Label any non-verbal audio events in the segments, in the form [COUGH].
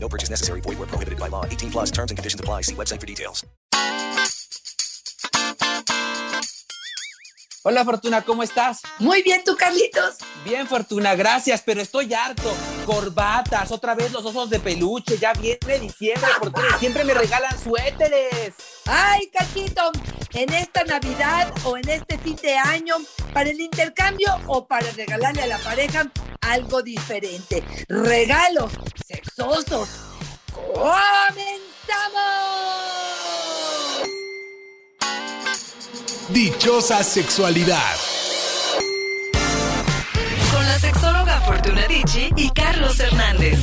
No purchase necessary. Void where prohibited by law. 18 plus terms and conditions apply. See website for details. Hola Fortuna, ¿cómo estás? Muy bien, tú Carlitos. Bien Fortuna, gracias, pero estoy harto. Corbatas, otra vez los osos de peluche, ya viene diciembre, Fortuna, y siempre me regalan suéteres. Ay, Cachito, en esta Navidad o en este fin de año, para el intercambio o para regalarle a la pareja algo diferente. Regalos sexosos. ¡Comenzamos! Dichosa sexualidad. Con la sexóloga Fortuna Dicci y Carlos Hernández.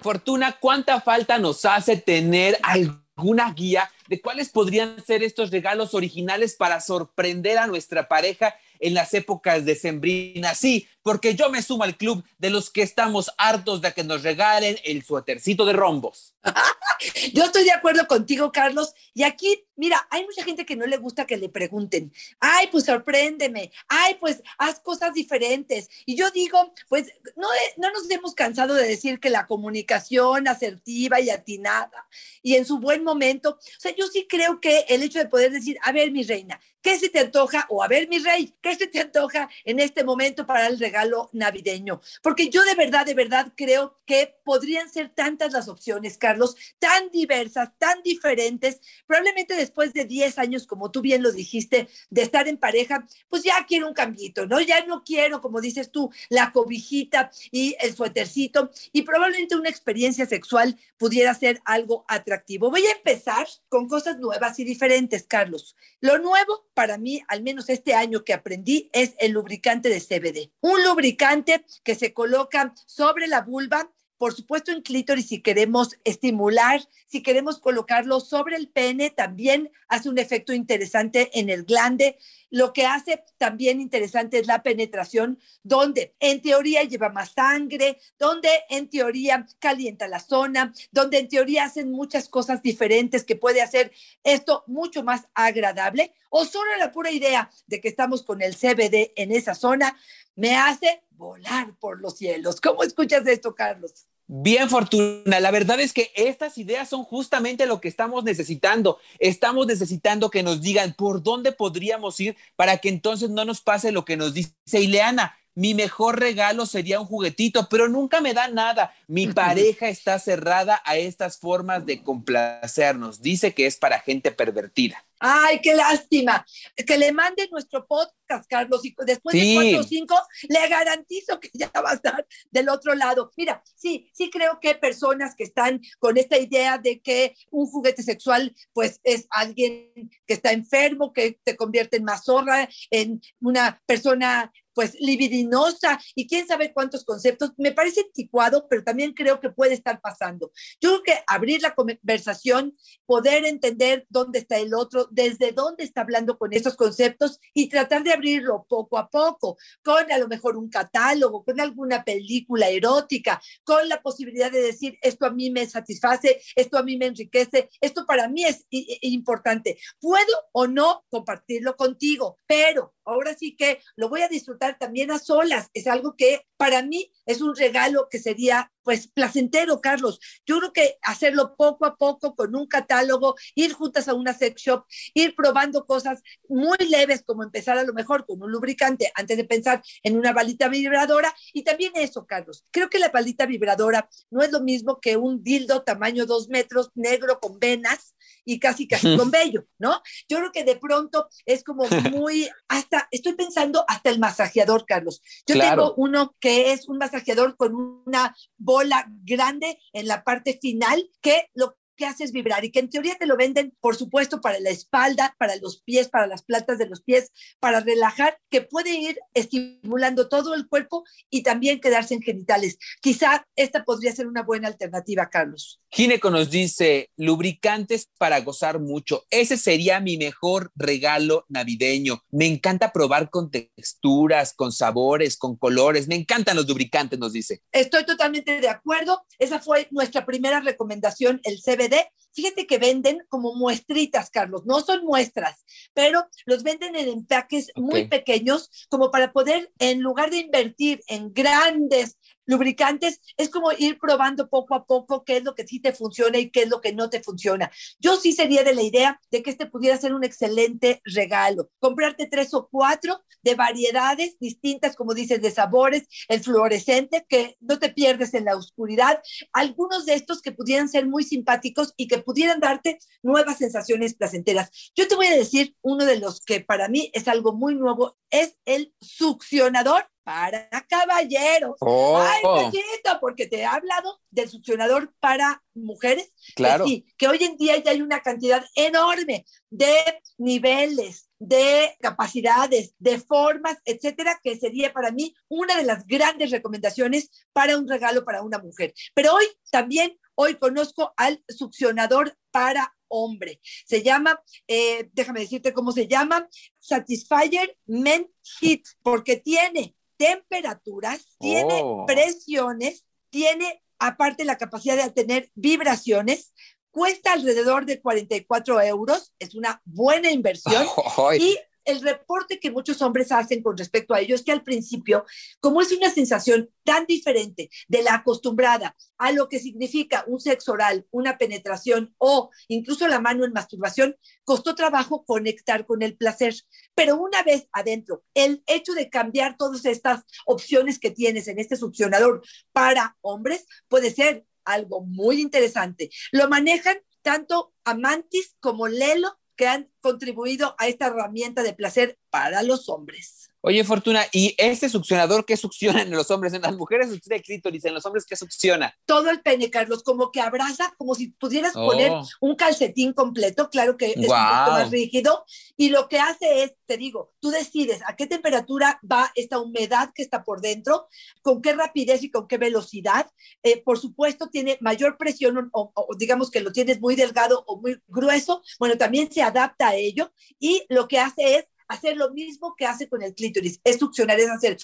Fortuna, ¿cuánta falta nos hace tener alguna guía de cuáles podrían ser estos regalos originales para sorprender a nuestra pareja en las épocas decembrinas? Sí, porque yo me sumo al club de los que estamos hartos de que nos regalen el suétercito de rombos. [LAUGHS] Yo estoy de acuerdo contigo, Carlos. Y aquí, mira, hay mucha gente que no le gusta que le pregunten, ay, pues sorpréndeme, ay, pues haz cosas diferentes. Y yo digo, pues no, no nos hemos cansado de decir que la comunicación asertiva y atinada y en su buen momento, o sea, yo sí creo que el hecho de poder decir, a ver, mi reina, ¿qué se te antoja? O a ver, mi rey, ¿qué se te antoja en este momento para el regalo navideño? Porque yo de verdad, de verdad creo que podrían ser tantas las opciones, Carlos, tan diversas, tan diferentes. Probablemente después de 10 años, como tú bien lo dijiste, de estar en pareja, pues ya quiero un cambito, ¿no? Ya no quiero, como dices tú, la cobijita y el suétercito y probablemente una experiencia sexual pudiera ser algo atractivo. Voy a empezar con cosas nuevas y diferentes, Carlos. Lo nuevo para mí, al menos este año que aprendí, es el lubricante de CBD. Un lubricante que se coloca sobre la vulva por supuesto en clítoris si queremos estimular, si queremos colocarlo sobre el pene, también hace un efecto interesante en el glande. Lo que hace también interesante es la penetración, donde en teoría lleva más sangre, donde en teoría calienta la zona, donde en teoría hacen muchas cosas diferentes que puede hacer esto mucho más agradable. O solo la pura idea de que estamos con el CBD en esa zona me hace volar por los cielos. ¿Cómo escuchas esto, Carlos? Bien, Fortuna. La verdad es que estas ideas son justamente lo que estamos necesitando. Estamos necesitando que nos digan por dónde podríamos ir para que entonces no nos pase lo que nos dice Ileana. Mi mejor regalo sería un juguetito, pero nunca me da nada. Mi [LAUGHS] pareja está cerrada a estas formas de complacernos. Dice que es para gente pervertida. Ay, qué lástima. Que le mande nuestro podcast, Carlos, y después de cuatro o cinco, le garantizo que ya va a estar del otro lado. Mira, sí, sí creo que personas que están con esta idea de que un juguete sexual, pues es alguien que está enfermo, que te convierte en mazorra, en una persona pues libidinosa y quién sabe cuántos conceptos. Me parece anticuado, pero también creo que puede estar pasando. Yo creo que abrir la conversación, poder entender dónde está el otro, desde dónde está hablando con estos conceptos y tratar de abrirlo poco a poco, con a lo mejor un catálogo, con alguna película erótica, con la posibilidad de decir, esto a mí me satisface, esto a mí me enriquece, esto para mí es importante. Puedo o no compartirlo contigo, pero ahora sí que lo voy a disfrutar también a solas. Es algo que para mí es un regalo que sería pues placentero, Carlos. Yo creo que hacerlo poco a poco con un catálogo, ir juntas a una sex shop, ir probando cosas muy leves, como empezar a lo mejor con un lubricante antes de pensar en una balita vibradora. Y también eso, Carlos. Creo que la balita vibradora no es lo mismo que un dildo tamaño dos metros negro con venas y casi casi con vello, ¿no? Yo creo que de pronto es como [LAUGHS] muy, hasta, estoy pensando hasta el masajeador, Carlos. Yo tengo uno que es un masajeador con una bola grande en la parte final que lo que haces vibrar y que en teoría te lo venden, por supuesto, para la espalda, para los pies, para las plantas de los pies, para relajar, que puede ir estimulando todo el cuerpo y también quedarse en genitales. Quizá esta podría ser una buena alternativa, Carlos. Gineco nos dice, lubricantes para gozar mucho. Ese sería mi mejor regalo navideño. Me encanta probar con texturas, con sabores, con colores. Me encantan los lubricantes, nos dice. Estoy totalmente de acuerdo. Esa fue nuestra primera recomendación, el CBD. It. Fíjate que venden como muestritas, Carlos. No son muestras, pero los venden en empaques muy pequeños como para poder, en lugar de invertir en grandes lubricantes, es como ir probando poco a poco qué es lo que sí te funciona y qué es lo que no te funciona. Yo sí sería de la idea de que este pudiera ser un excelente regalo. Comprarte tres o cuatro de variedades distintas, como dices, de sabores, el fluorescente, que no te pierdes en la oscuridad. Algunos de estos que pudieran ser muy simpáticos y que pudieran darte nuevas sensaciones placenteras. Yo te voy a decir uno de los que para mí es algo muy nuevo, es el succionador para caballeros. Oh. Ay, poquito, porque te he hablado del succionador para mujeres. Claro. Que sí, que hoy en día ya hay una cantidad enorme de niveles, de capacidades, de formas, etcétera, que sería para mí una de las grandes recomendaciones para un regalo para una mujer. Pero hoy también, hoy conozco al succionador para hombre. Se llama, eh, déjame decirte cómo se llama, Satisfyer Men Heat, porque tiene temperaturas, tiene Oh. presiones, tiene aparte la capacidad de tener vibraciones, cuesta alrededor de 44 euros, es una buena inversión. [LAUGHS] Y el reporte que muchos hombres hacen con respecto a ello es que al principio, como es una sensación tan diferente de la acostumbrada a lo que significa un sexo oral, una penetración o incluso la mano en masturbación, costó trabajo conectar con el placer. Pero una vez adentro, el hecho de cambiar todas estas opciones que tienes en este succionador para hombres puede ser algo muy interesante. Lo manejan tanto Amantis como Lelo que han contribuido a esta herramienta de placer para los hombres. Oye, Fortuna, ¿y este succionador qué succiona en los hombres? En las mujeres succiona el clítoris, en los hombres ¿qué succiona? Todo el pene, Carlos, como que abraza, como si pudieras Oh. poner un calcetín completo, claro que es un Guau. poquito más rígido, y lo que hace es, te digo, tú decides a qué temperatura va esta humedad que está por dentro, con qué rapidez y con qué velocidad. Eh, por supuesto, tiene mayor presión o, o digamos que lo tienes muy delgado o muy grueso, bueno, también se adapta a ello, y lo que hace es hacer lo mismo que hace con el clítoris, es succionar, es hacer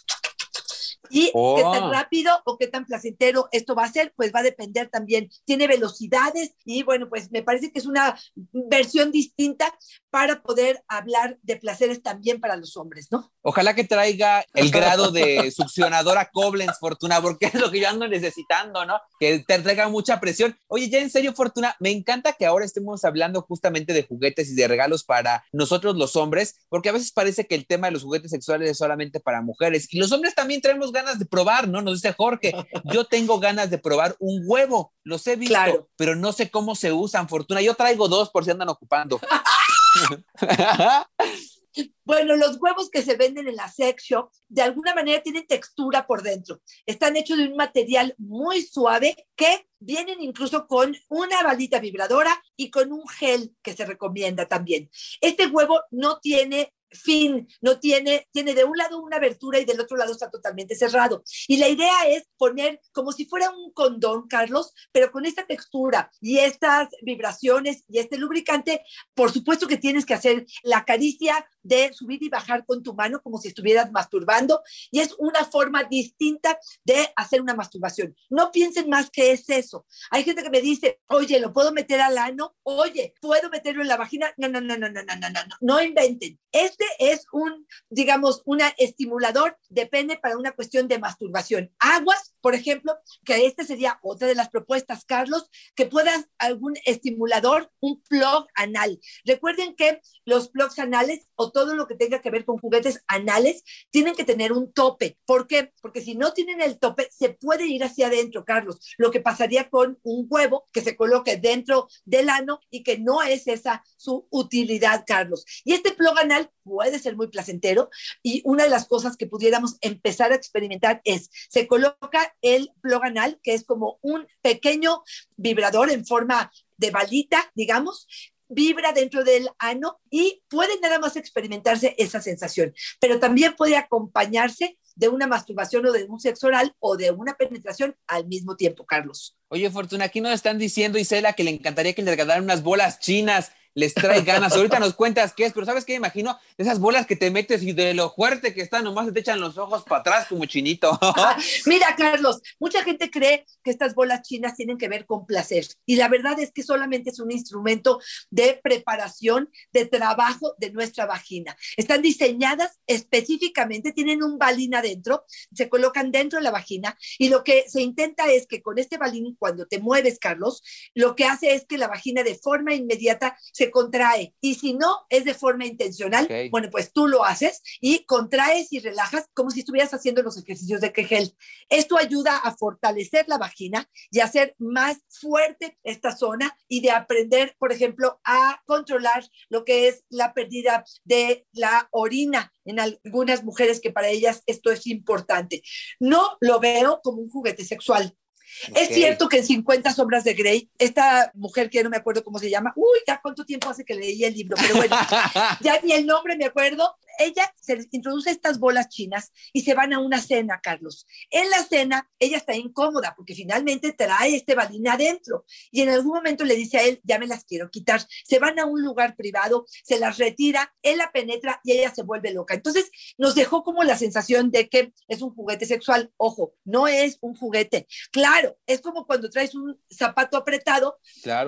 y Oh. qué tan rápido o qué tan placentero esto va a ser, pues va a depender también. Tiene velocidades y bueno, pues me parece que es una versión distinta para poder hablar de placeres también para los hombres, ¿no? Ojalá que traiga el [LAUGHS] grado de succionadora Koblenz, Fortuna, porque es lo que yo ando necesitando, ¿no? Que te traiga mucha presión. Oye, ya en serio, Fortuna, me encanta que ahora estemos hablando justamente de juguetes y de regalos para nosotros los hombres, porque a veces parece que el tema de los juguetes sexuales es solamente para mujeres. Y los hombres también tenemos ganas de probar, ¿no? Nos dice Jorge, [LAUGHS] yo tengo ganas de probar un huevo, los he visto, Claro. pero no sé cómo se usan, Fortuna. Yo traigo dos por si andan ocupando. [LAUGHS] Bueno, los huevos que se venden en la sex shop de alguna manera tienen textura por dentro. Están hechos de un material muy suave que vienen incluso con una balita vibradora y con un gel que se recomienda también. Este huevo no tiene fin, no tiene, tiene de un lado una abertura y del otro lado está totalmente cerrado. Y la idea es poner como si fuera un condón, Carlos, pero con esta textura y estas vibraciones y este lubricante, por supuesto que tienes que hacer la caricia de subir y bajar con tu mano como si estuvieras masturbando y es una forma distinta de hacer una masturbación. No piensen más que es eso. Hay gente que me dice, oye, ¿lo puedo meter al ano? Oye, ¿puedo meterlo en la vagina? No, no, no, no, no, no, no, no, no, inventen. Este es un, digamos, un estimulador de pene para una cuestión de masturbación. Aguas, por ejemplo, que esta sería otra de las propuestas, Carlos, que puedas algún estimulador, un plug anal. Recuerden que los plugs anales o todo lo que tenga que ver con juguetes anales tienen que tener un tope. ¿Por qué? Porque si no tienen el tope, se puede ir hacia adentro, Carlos. Lo que pasaría con un huevo que se coloque dentro del ano y que no es esa su utilidad, Carlos. Y este plug anal puede ser muy placentero y una de las cosas que pudiéramos empezar a experimentar es, se coloca el plug anal, que es como un pequeño vibrador en forma de balita, digamos, vibra dentro del ano y puede nada más experimentarse esa sensación, pero también puede acompañarse de una masturbación o de un sexo oral o de una penetración al mismo tiempo, Carlos. Oye, Fortuna, aquí nos están diciendo, Isela, que le encantaría que le regalaran unas bolas chinas les trae ganas. Ahorita nos cuentas qué es, pero ¿sabes qué? Me imagino esas bolas que te metes y de lo fuerte que están, nomás te echan los ojos para atrás como chinito. Mira, Carlos, mucha gente cree que estas bolas chinas tienen que ver con placer y la verdad es que solamente es un instrumento de preparación, de trabajo de nuestra vagina. Están diseñadas específicamente, tienen un balín adentro, se colocan dentro de la vagina y lo que se intenta es que con este balín, cuando te mueves, Carlos, lo que hace es que la vagina de forma inmediata se contrae. Y si no es de forma intencional, bueno, pues tú lo haces y contraes y relajas como si estuvieras haciendo los ejercicios de Kegel. Esto ayuda a fortalecer la vagina y hacer más fuerte esta zona y de aprender, por ejemplo, a controlar lo que es la pérdida de la orina en algunas mujeres que para ellas esto es importante. No lo veo como un juguete sexual. Es cierto que en 50 sombras de Grey, esta mujer que no me acuerdo cómo se llama, uy, ya cuánto tiempo hace que leí el libro, pero bueno, [LAUGHS] ya ni el nombre me acuerdo, ella se introduce estas bolas chinas y se van a una cena, Carlos. En la cena, ella está incómoda porque finalmente trae este balín adentro y en algún momento le dice a él, ya me las quiero quitar. Se van a un lugar privado, se las retira, él la penetra y ella se vuelve loca. Entonces, nos dejó como la sensación de que es un juguete sexual. Ojo, no es un juguete. Claro, es como cuando traes un zapato apretado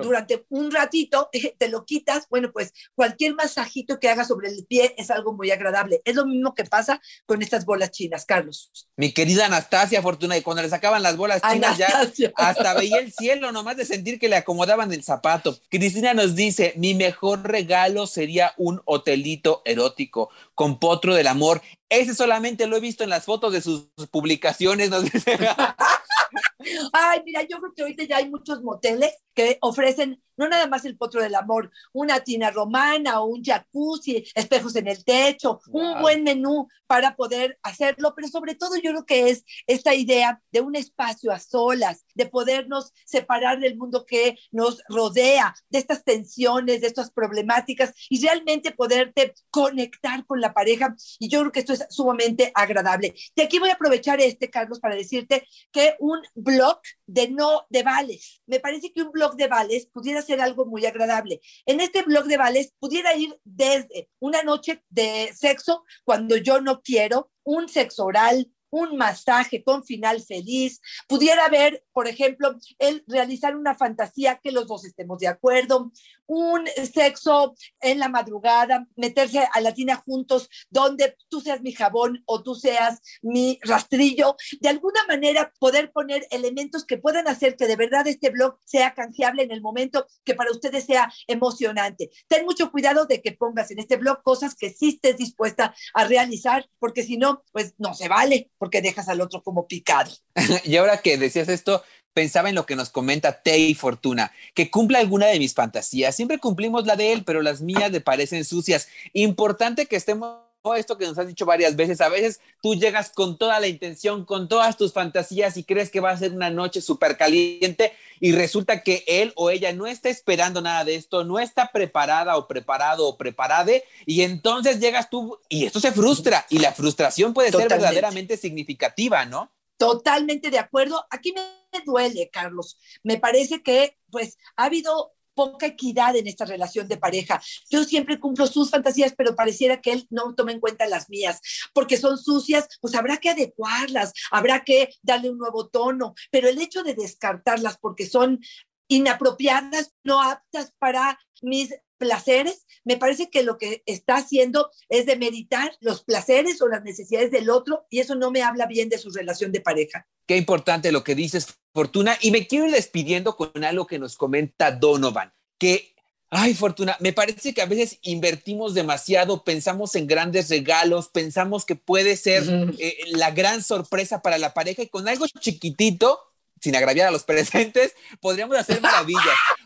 durante un ratito, [LAUGHS] te lo quitas. Bueno, pues cualquier masajito que hagas sobre el pie es algo muy agradable. Es lo mismo que pasa con estas bolas chinas, Carlos. Mi querida Anastasia Fortuna, y cuando le sacaban las bolas chinas ya hasta [LAUGHS] veía el cielo nomás de sentir que le acomodaban el zapato. Cristina nos dice, mi mejor regalo sería un hotelito erótico con potro del amor. Ese solamente lo he visto en las fotos de sus publicaciones, nos dice. [LAUGHS] Ay, mira, yo creo que ahorita ya hay muchos moteles que ofrecen no nada más el potro del amor, una tina romana o un jacuzzi, espejos en el techo, un buen menú para poder hacerlo, pero sobre todo yo creo que es esta idea de un espacio a solas, de podernos separar del mundo que nos rodea, de estas tensiones, de estas problemáticas y realmente poderte conectar con la pareja. Y yo creo que esto es sumamente agradable. Y aquí voy a aprovechar este, Carlos, para decirte que un blog de no de vales, me parece que un blog de vales pudiera ser algo muy agradable. En este blog de vales pudiera ir desde una noche de sexo cuando yo no quiero, un sexo oral, un masaje con final feliz, pudiera haber, por ejemplo, el realizar una fantasía que los dos estemos de acuerdo, un sexo en la madrugada, meterse a la tina juntos, donde tú seas mi jabón o tú seas mi rastrillo, de alguna manera poder poner elementos que puedan hacer que de verdad este blog sea canjeable en el momento que para ustedes sea emocionante. Ten mucho cuidado de que pongas en este blog cosas que sí estés dispuesta a realizar, porque si no, pues no se vale porque dejas al otro como picado. [LAUGHS] y ahora que decías esto, pensaba en lo que nos comenta Tei Fortuna, que cumple alguna de mis fantasías. Siempre cumplimos la de él, pero las mías le parecen sucias. Importante que estemos esto que nos has dicho varias veces, a veces tú llegas con toda la intención, con todas tus fantasías y crees que va a ser una noche súper caliente y resulta que él o ella no está esperando nada de esto, no está preparada o preparado o preparade y entonces llegas tú y esto se frustra y la frustración puede ser verdaderamente significativa, ¿no? Totalmente de acuerdo. Aquí me duele, Carlos. Me parece que pues ha habido poca equidad en esta relación de pareja. Yo siempre cumplo sus fantasías, pero pareciera que él no toma en cuenta las mías, porque son sucias, pues habrá que adecuarlas, habrá que darle un nuevo tono, pero el hecho de descartarlas porque son inapropiadas, no aptas para mis placeres, me parece que lo que está haciendo es de meditar los placeres o las necesidades del otro y eso no me habla bien de su relación de pareja. Qué importante lo que dices, Fortuna. Y me quiero ir despidiendo con algo que nos comenta Donovan, que Ay, Fortuna, me parece que a veces invertimos demasiado, pensamos en grandes regalos, pensamos que puede ser eh, la gran sorpresa para la pareja y con algo chiquitito, sin agraviar a los presentes, podríamos hacer maravillas [LAUGHS]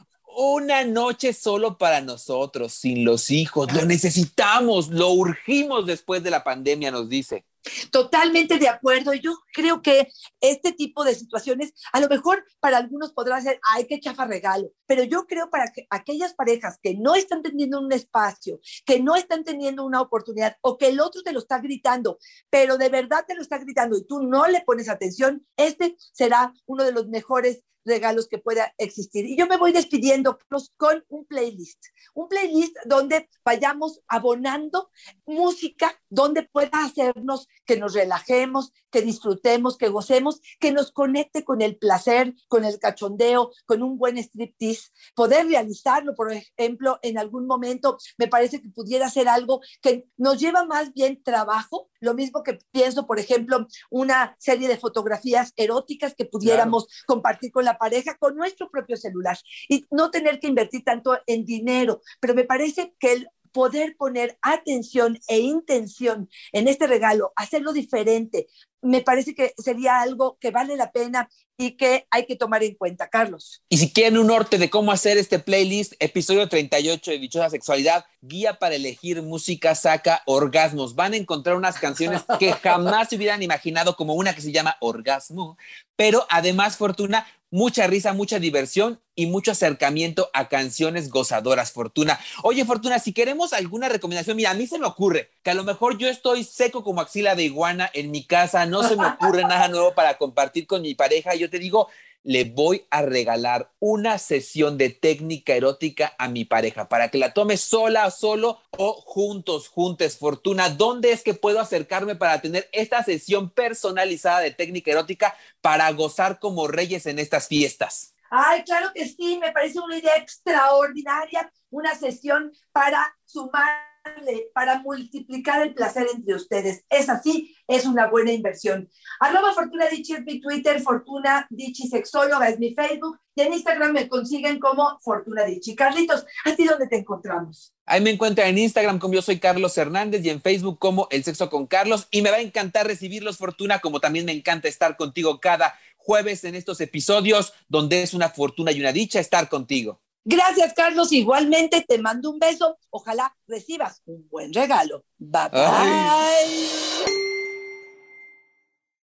una noche solo para nosotros, sin los hijos. Lo necesitamos, lo urgimos después de la pandemia, nos dice. Totalmente de acuerdo. Yo creo que este tipo de situaciones, a lo mejor para algunos podrá ser, ay, qué chafa regalo, pero yo creo para que aquellas parejas que no están teniendo un espacio, que no están teniendo una oportunidad o que el otro te lo está gritando, pero de verdad te lo está gritando y tú no le pones atención, este será uno de los mejores regalos que pueda existir. Y yo me voy despidiendo con un playlist, un playlist donde vayamos abonando música, donde pueda hacernos que nos relajemos, que disfrutemos, que gocemos, que nos conecte con el placer, con el cachondeo, con un buen striptease, poder realizarlo, por ejemplo, en algún momento, me parece que pudiera ser algo que nos lleva más bien trabajo, lo mismo que pienso, por ejemplo, una serie de fotografías eróticas que pudiéramos compartir con la pareja con nuestro propio celular y no tener que invertir tanto en dinero. Pero me parece que el poder poner atención e intención en este regalo, hacerlo diferente, me parece que sería algo que vale la pena y que hay que tomar en cuenta, Carlos. Y si quieren un norte de cómo hacer este playlist, episodio 38 de Dichosa Sexualidad, guía para elegir música saca orgasmos. Van a encontrar unas canciones que jamás se hubieran imaginado, como una que se llama Orgasmo, pero además, Fortuna, mucha risa, mucha diversión y mucho acercamiento a canciones gozadoras, Fortuna. Oye, Fortuna, si queremos alguna recomendación, mira, a mí se me ocurre que a lo mejor yo estoy seco como axila de iguana en mi casa, no se me ocurre nada nuevo para compartir con mi pareja. Yo te digo, le voy a regalar una sesión de técnica erótica a mi pareja para que la tome sola solo o juntos, juntes. Fortuna, ¿dónde es que puedo acercarme para tener esta sesión personalizada de técnica erótica para gozar como reyes en estas fiestas? Ay, claro que sí, me parece una idea extraordinaria, una sesión para sumar para multiplicar el placer entre ustedes. Es así, es una buena inversión. Arroba Fortuna Dichi es mi Twitter, Fortuna Dichi Sexóloga es mi Facebook y en Instagram me consiguen como Fortuna Dichi. Carlitos, ¿a ti dónde te encontramos? Ahí me encuentran en Instagram como yo soy Carlos Hernández y en Facebook como El Sexo con Carlos y me va a encantar recibirlos, Fortuna, como también me encanta estar contigo cada jueves en estos episodios donde es una fortuna y una dicha estar contigo. Gracias, Carlos. Igualmente te mando un beso. Ojalá recibas un buen regalo. Bye bye.